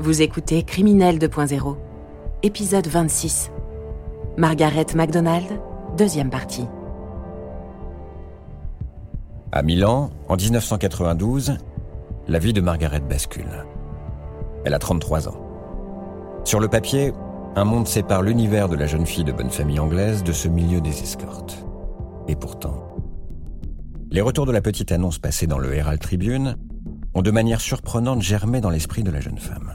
Vous écoutez Criminel 2.0, épisode 26. Margaret MacDonald, deuxième partie. À Milan, en 1992, la vie de Margaret bascule. Elle a 33 ans. Sur le papier, un monde sépare l'univers de la jeune fille de bonne famille anglaise de ce milieu des escortes. Et pourtant, les retours de la petite annonce passée dans le Herald Tribune ont de manière surprenante germé dans l'esprit de la jeune femme.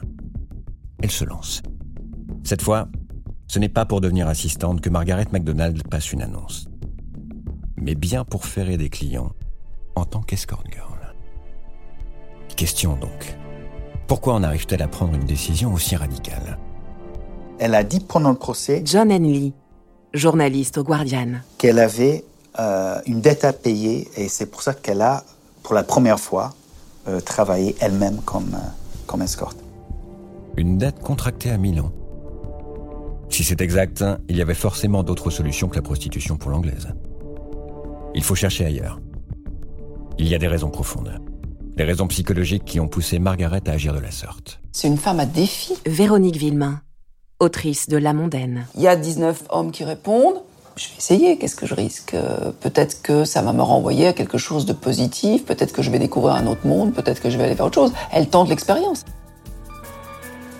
Elle se lance. Cette fois, ce n'est pas pour devenir assistante que Margaret MacDonald passe une annonce, mais bien pour ferrer des clients en tant qu'escort girl. Question donc. Pourquoi en arrive-t-elle à prendre une décision aussi radicale? Elle a dit pendant le procès John Henley, journaliste au Guardian. qu'elle avait euh, une dette à payer et c'est pour ça qu'elle a, pour la première fois, euh, travaillé elle-même comme, euh, comme escorte. Une dette contractée à Milan. Si c'est exact, il y avait forcément d'autres solutions que la prostitution pour l'anglaise. Il faut chercher ailleurs. Il y a des raisons profondes. Des raisons psychologiques qui ont poussé Margaret à agir de la sorte. C'est une femme à défi. Véronique Villemain, autrice de La Mondaine. Il y a 19 hommes qui répondent. Je vais essayer, qu'est-ce que je risque? Peut-être que ça va me renvoyer à quelque chose de positif, peut-être que je vais découvrir un autre monde, peut-être que je vais aller vers autre chose. Elle tente l'expérience.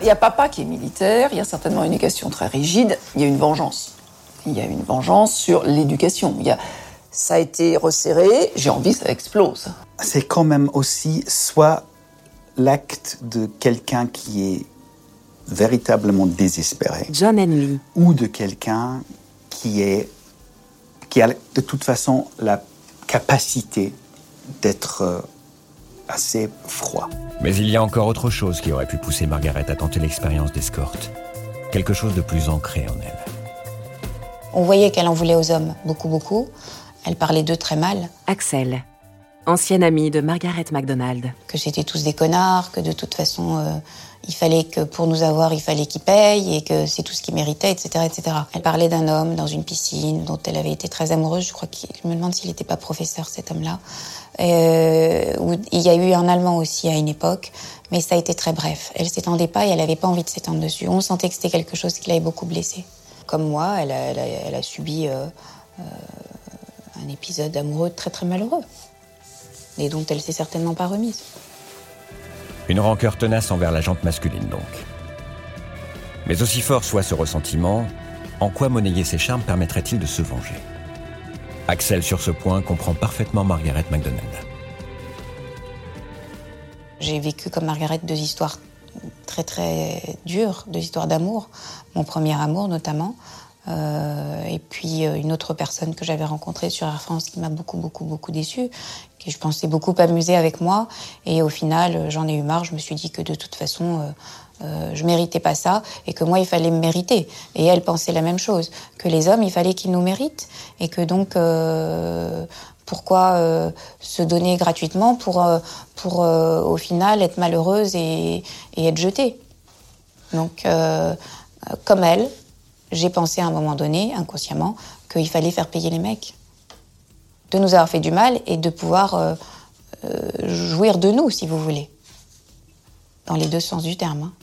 Il y a papa qui est militaire, il y a certainement une éducation très rigide, il y a une vengeance. Il y a une vengeance sur l'éducation. Il y a... Ça a été resserré, j'ai envie que ça explose. C'est quand même aussi soit l'acte de quelqu'un qui est véritablement désespéré John Henley, ou de quelqu'un qui est qui a de toute façon la capacité d'être euh, assez froid. Mais il y a encore autre chose qui aurait pu pousser Margaret à tenter l'expérience d'escorte. Quelque chose de plus ancré en elle. On voyait qu'elle en voulait aux hommes, beaucoup, beaucoup. Elle parlait d'eux très mal, Axel, ancienne amie de Margaret MacDonald. que c'était tous des connards, que de toute façon, euh, il fallait que pour nous avoir, il fallait qu'ils payent et que c'est tout ce qu'ils méritaient, etc., etc. Elle parlait d'un homme dans une piscine dont elle avait été très amoureuse. Je crois qu'il, je me demande s'il n'était pas professeur, cet homme-là. Euh, il y a eu un Allemand aussi à une époque, mais ça a été très bref. Elle s'étendait pas et elle avait pas envie de s'étendre dessus. On sentait que c'était quelque chose qui l'avait beaucoup blessée. Comme moi, elle a, subi euh, un épisode amoureux très très malheureux et dont elle s'est certainement pas remise. Une rancœur tenace envers la jante masculine donc. Mais aussi fort soit ce ressentiment, en quoi monnayer ses charmes permettrait-il de se venger? Axel sur ce point comprend parfaitement Margaret MacDonald. J'ai vécu comme Margaret deux histoires très très dures, deux histoires d'amour. Mon premier amour notamment. Euh, et puis euh, une autre personne que j'avais rencontrée sur Air France qui m'a beaucoup beaucoup beaucoup déçue, qui je pensais beaucoup amusé avec moi. Et au final, euh, j'en ai eu marre. Je me suis dit que de toute façon, euh, euh, je méritais pas ça et que moi, il fallait me mériter. Et elle pensait la même chose, que les hommes, il fallait qu'ils nous méritent et que donc pourquoi se donner gratuitement pour, pour au final être malheureuse et, être jetée. Donc, comme elle, j'ai pensé à un moment donné, inconsciemment, qu'il fallait faire payer les mecs. De nous avoir fait du mal et de pouvoir euh, euh, jouir de nous, si vous voulez. Dans les deux sens du terme. hein.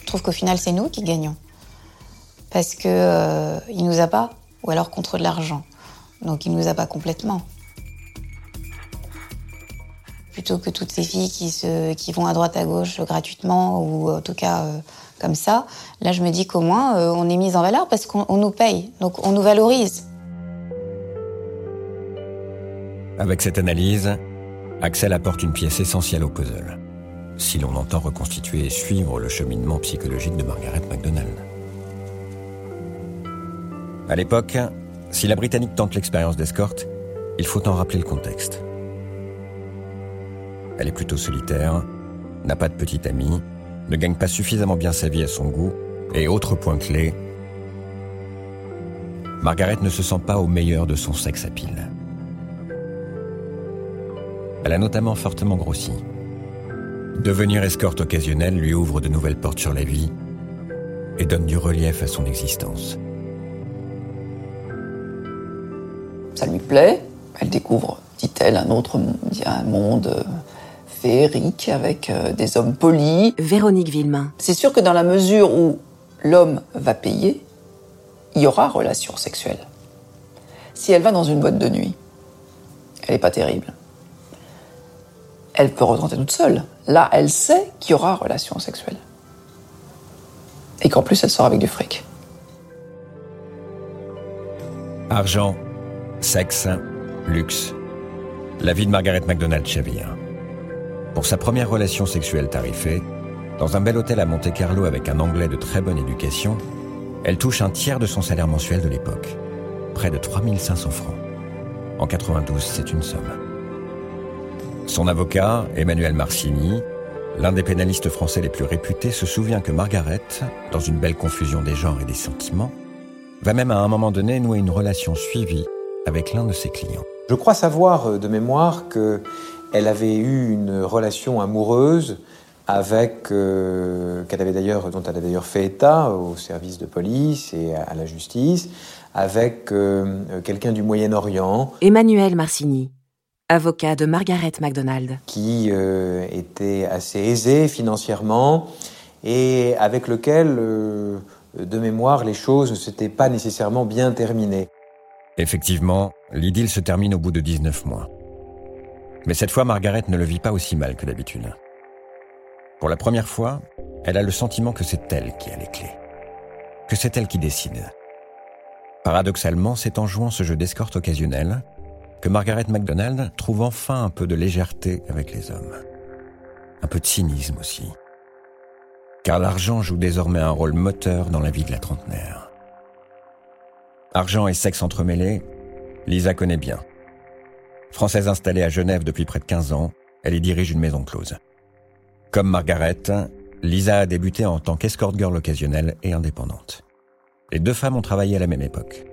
Je trouve qu'au final, c'est nous qui gagnons. Parce que euh, nous a pas, ou alors contre de l'argent. Donc il nous a pas complètement. Plutôt que toutes ces filles qui, se, qui vont à droite à gauche gratuitement, ou en tout cas euh, comme ça, là je me dis qu'au moins euh, on est mis en valeur parce qu'on on nous paye, donc on nous valorise. Avec cette analyse, Axel apporte une pièce essentielle au puzzle, si l'on entend reconstituer et suivre le cheminement psychologique de Margaret MacDonald. À l'époque, si la Britannique tente l'expérience d'escorte, il faut en rappeler le contexte. Elle est plutôt solitaire, n'a pas de petite amie, ne gagne pas suffisamment bien sa vie à son goût, et autre point clé, Margaret ne se sent pas au meilleur de son sexe à pile. Elle a notamment fortement grossi. Devenir escorte occasionnelle lui ouvre de nouvelles portes sur la vie et donne du relief à son existence. Ça lui plaît, elle découvre dit-elle, un autre un monde euh, féerique avec euh, des hommes polis. Véronique Villemain. C'est sûr que dans la mesure où l'homme va payer, il y aura relation sexuelle. Si elle va dans une boîte de nuit, elle n'est pas terrible. Elle peut rentrer toute seule. Là, elle sait qu'il y aura relation sexuelle. Et qu'en plus, elle sort avec du fric. Argent, sexe, luxe. La vie de Margaret MacDonald chavire. Pour sa première relation sexuelle tarifée, dans un bel hôtel à Monte-Carlo avec un anglais de très bonne éducation, elle touche un tiers de son salaire mensuel de l'époque, près de 3500 francs. En 92, c'est une somme. Son avocat, Emmanuel Marcini, l'un des pénalistes français les plus réputés, se souvient que Margaret, dans une belle confusion des genres et des sentiments, va même à un moment donné nouer une relation suivie avec l'un de ses clients. Je crois savoir euh, de mémoire qu'elle avait eu une relation amoureuse avec euh, qu'elle avait d'ailleurs dont elle a d'ailleurs fait état au service de police et à, la justice avec euh, quelqu'un du Moyen-Orient Emmanuel Marcini avocat de Margaret MacDonald qui euh, était assez aisé financièrement et avec lequel de mémoire les choses ne s'étaient pas nécessairement bien terminées. Effectivement, l'idylle se termine au bout de 19 mois. Mais cette fois, Margaret ne le vit pas aussi mal que d'habitude. Pour la première fois, elle a le sentiment que c'est elle qui a les clés, que c'est elle qui décide. Paradoxalement, c'est en jouant ce jeu d'escorte occasionnel que Margaret MacDonald trouve enfin un peu de légèreté avec les hommes. Un peu de cynisme aussi. Car l'argent joue désormais un rôle moteur dans la vie de la trentenaire. Argent et sexe entremêlés, Lisa connaît bien. Française installée à Genève depuis près de 15 ans, elle y dirige une maison close. Comme Margaret, Lisa a débuté en tant qu'escort girl occasionnelle et indépendante. Les deux femmes ont travaillé à la même époque.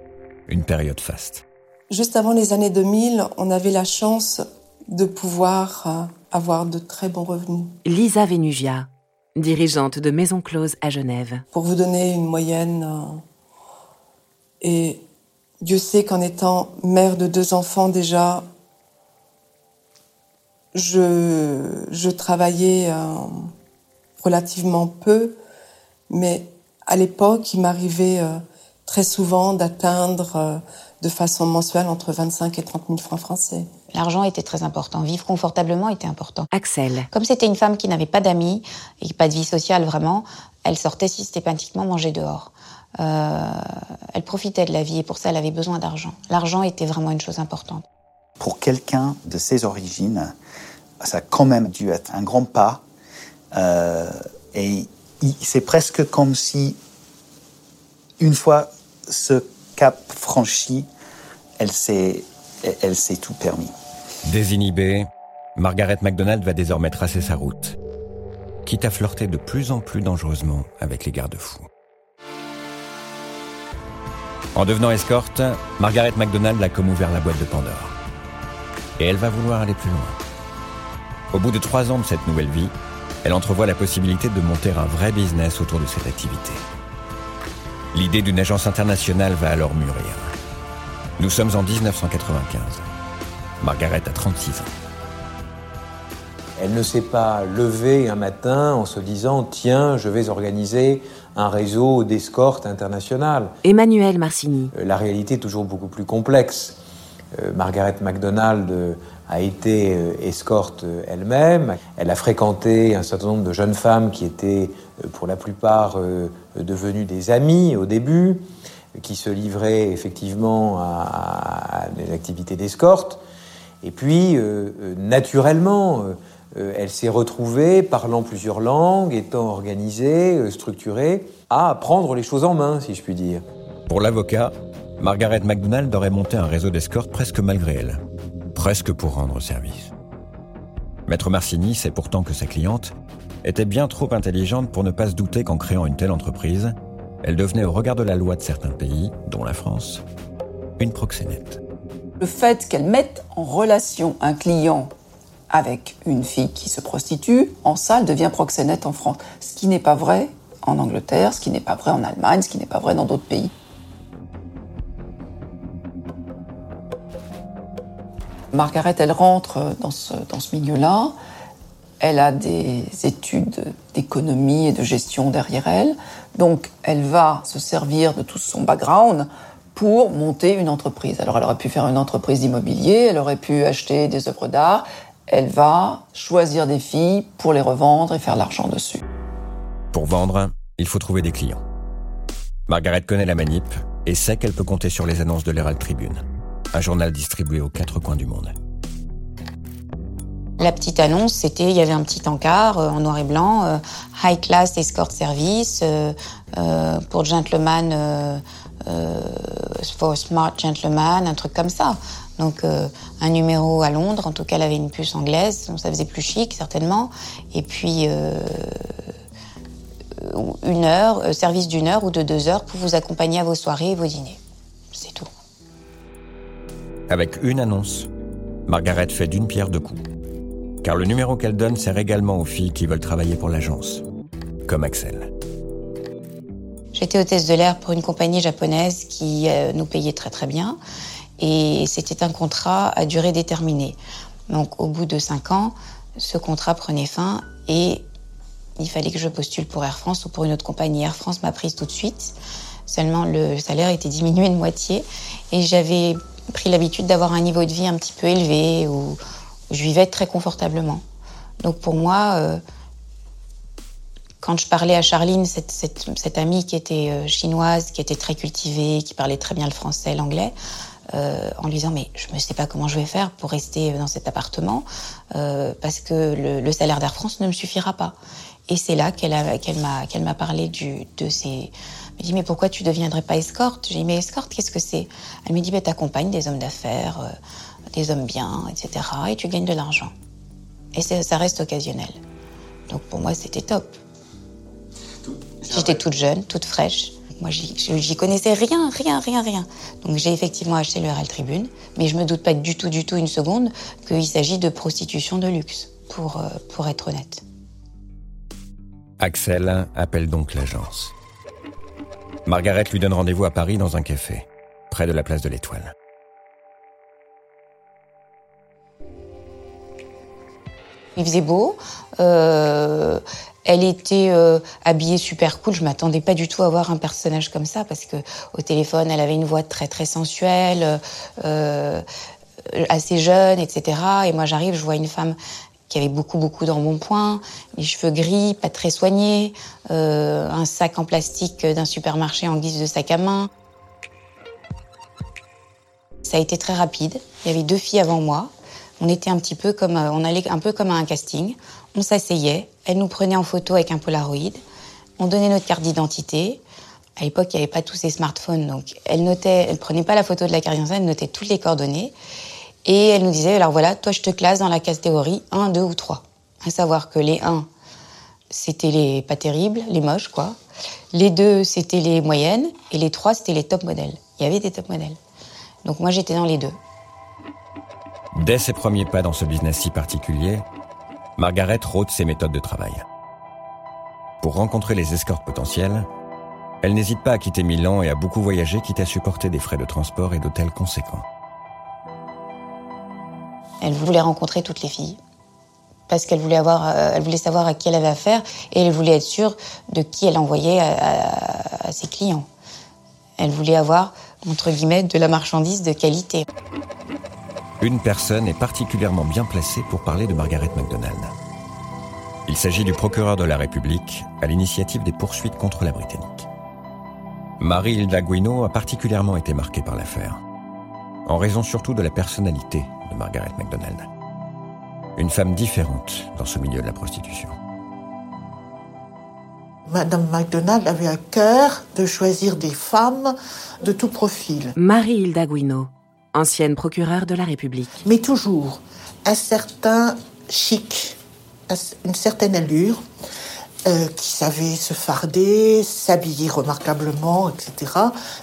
Une période faste. Juste avant les années 2000, on avait la chance de pouvoir euh, avoir de très bons revenus. Lisa Venugia, dirigeante de Maison Close à Genève. Pour vous donner une moyenne, euh, et Dieu sait qu'en étant mère de deux enfants déjà, je, je travaillais euh, relativement peu, mais à l'époque, il m'arrivait euh, très souvent d'atteindre euh, de façon mensuelle entre 25 et 30 000 francs français. L'argent était très important. Vivre confortablement était important. Axel. Comme c'était une femme qui n'avait pas d'amis et pas de vie sociale vraiment, elle sortait systématiquement manger dehors. elle profitait de la vie et pour ça elle avait besoin d'argent. L'argent était vraiment une chose importante. Pour quelqu'un de ses origines, ça a quand même dû être un grand pas. Euh, et c'est presque comme si, une fois ce cap franchi, elle s'est, elle s'est tout permis. Désinhibée, Margaret MacDonald va désormais tracer sa route, quitte à flirter de plus en plus dangereusement avec les garde-fous. En devenant escorte, Margaret MacDonald a comme ouvert la boîte de Pandore. Et elle va vouloir aller plus loin. Au bout de trois ans de cette nouvelle vie, elle entrevoit la possibilité de monter un vrai business autour de cette activité. L'idée d'une agence internationale va alors mûrir. Nous sommes en 1995. Margaret a 36 ans. Elle ne s'est pas levée un matin en se disant Tiens, je vais organiser un réseau d'escorte internationale. Emmanuel Marcini. Euh, la réalité est toujours beaucoup plus complexe. Euh, Margaret MacDonald euh, a été euh, escorte elle-même. Elle a fréquenté un certain nombre de jeunes femmes qui étaient pour la plupart devenues des amies au début, qui se livraient effectivement à, des activités d'escorte. Et puis, naturellement, elle s'est retrouvée, parlant plusieurs langues, étant organisée, structurée, à prendre les choses en main, si je puis dire. Pour l'avocat, Margaret MacDonald aurait monté un réseau d'escorte presque malgré elle, presque pour rendre service. Maître Marcini sait pourtant que sa cliente était bien trop intelligente pour ne pas se douter qu'en créant une telle entreprise, elle devenait au regard de la loi de certains pays, dont la France, une proxénète. Le fait qu'elle mette en relation un client avec une fille qui se prostitue, en salle devient proxénète en France. Ce qui n'est pas vrai en Angleterre, ce qui n'est pas vrai en Allemagne, ce qui n'est pas vrai dans d'autres pays. Margaret, elle rentre dans ce, dans ce milieu-là. Elle a des études d'économie et de gestion derrière elle. Donc, elle va se servir de tout son background pour monter une entreprise. Alors, elle aurait pu faire une entreprise d'immobilier, elle aurait pu acheter des œuvres d'art. Elle va choisir des filles pour les revendre et faire l'argent dessus. Pour vendre, il faut trouver des clients. Margaret connaît la manip et sait qu'elle peut compter sur les annonces de l'Herald Tribune, un journal distribué aux quatre coins du monde. La petite annonce, c'était, il y avait un petit encart euh, en noir et blanc, euh, High Class Escort Service euh, pour gentleman, for smart gentleman, un truc comme ça. Donc un numéro à Londres, en tout cas elle avait une puce anglaise, donc ça faisait plus chic certainement. Et puis une heure, service d'une heure ou de deux heures pour vous accompagner à vos soirées et vos dîners. C'est tout. Avec une annonce, Margaret fait d'une pierre deux coups car le numéro qu'elle donne sert également aux filles qui veulent travailler pour l'agence, comme Axel. J'étais hôtesse de l'air pour une compagnie japonaise qui euh, nous payait très très bien et c'était un contrat à durée déterminée. Donc au bout de cinq ans, ce contrat prenait fin et il fallait que je postule pour Air France ou pour une autre compagnie. Air France m'a prise tout de suite. Seulement le salaire était diminué de moitié et j'avais pris l'habitude d'avoir un niveau de vie un petit peu élevé ou je vivais très confortablement. Donc pour moi, euh, quand je parlais à Charline, cette, amie qui était euh, chinoise, qui était très cultivée, qui parlait très bien le français, l'anglais, euh, en lui disant mais je ne sais pas comment je vais faire pour rester dans cet appartement parce que le, salaire d'Air France ne me suffira pas. Et c'est là qu'elle m'a parlé de ces. Elle me dit mais pourquoi tu deviendrais pas escorte? J'ai dit mais escorte qu'est-ce que c'est? Elle me dit bah t'accompagnes des hommes d'affaires des hommes bien, etc. Et tu gagnes de l'argent. Et ça reste occasionnel. Donc pour moi, c'était top. J'étais toute jeune, toute fraîche. Moi, j'y connaissais rien, rien, rien, rien. Donc j'ai effectivement acheté le RL Tribune, mais je me doute pas du tout, du tout une seconde qu'il s'agit de prostitution de luxe, pour, euh, pour être honnête. Axel appelle donc l'agence. Margaret lui donne rendez-vous à Paris dans un café, près de la place de l'Étoile. Il faisait beau. Euh, elle était euh, habillée super cool. Je m'attendais pas du tout à voir un personnage comme ça parce que au téléphone, elle avait une voix très très sensuelle, euh, assez jeune, etc. Et moi, j'arrive, je vois une femme qui avait beaucoup beaucoup d'embonpoint, les cheveux gris, pas très soignés, un sac en plastique d'un supermarché en guise de sac à main. Ça a été très rapide. Il y avait deux filles avant moi. On était un petit peu comme, euh, on allait un peu comme à un casting. On s'asseyait, elle nous prenait en photo avec un Polaroid, on donnait notre carte d'identité. À l'époque, il n'y avait pas tous ces smartphones, donc elle notait, elle prenait pas la photo de la carte d'identité, elle notait toutes les coordonnées. Et elle nous disait, alors voilà, toi je te classe dans la catégorie 1, 2 ou 3. À savoir que les 1, c'était les pas terribles, les moches, quoi. Les 2, c'était les moyennes. Et les 3, c'était les top modèles. Il y avait des top modèles. Donc moi, j'étais dans les deux. Dès ses premiers pas dans ce business si particulier, Margaret rôde ses méthodes de travail. Pour rencontrer les escortes potentielles, elle n'hésite pas à quitter Milan et à beaucoup voyager, quitte à supporter des frais de transport et d'hôtel conséquents. Elle voulait rencontrer toutes les filles parce qu'elle euh, voulait savoir à qui elle avait affaire et elle voulait être sûre de qui elle envoyait à ses clients. Elle voulait avoir entre guillemets de la marchandise de qualité. Une personne est particulièrement bien placée pour parler de Margaret MacDonald. Il s'agit du procureur de la République à l'initiative des poursuites contre la Britannique. Marie Hilda Guino a particulièrement été marquée par l'affaire, en raison surtout de la personnalité de Margaret MacDonald. Une femme différente dans ce milieu de la prostitution. Madame MacDonald avait à cœur de choisir des femmes de tout profil. Marie Hilda Guino, ancienne procureure de la République. Mais toujours un certain chic, une certaine allure, euh, qui savait se farder, s'habiller remarquablement, etc.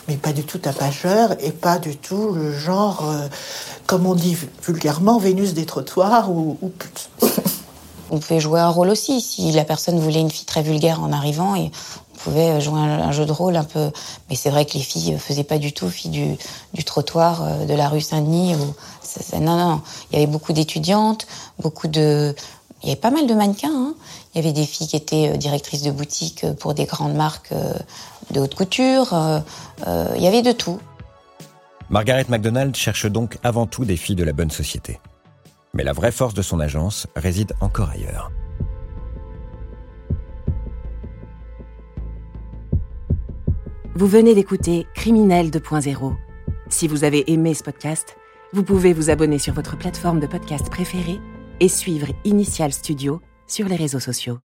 Mais pas du tout tapageur et pas du tout le genre, euh, comme on dit vulgairement, Vénus des trottoirs ou, ou on pouvait jouer un rôle aussi. Si la personne voulait une fille très vulgaire en arrivant, et on pouvait jouer un, jeu de rôle un peu. Mais c'est vrai que les filles faisaient pas du tout filles du, du trottoir de la rue Saint-Denis. non, non, il y avait beaucoup d'étudiantes, beaucoup de. Il y avait pas mal de mannequins. Hein. Il y avait des filles qui étaient directrices de boutique pour des grandes marques de haute couture. Il y avait de tout. Margaret MacDonald cherche donc avant tout des filles de la bonne société. Mais la vraie force de son agence réside encore ailleurs. Vous venez d'écouter Criminel 2.0. Si vous avez aimé ce podcast, vous pouvez vous abonner sur votre plateforme de podcast préférée et suivre Initial Studio sur les réseaux sociaux.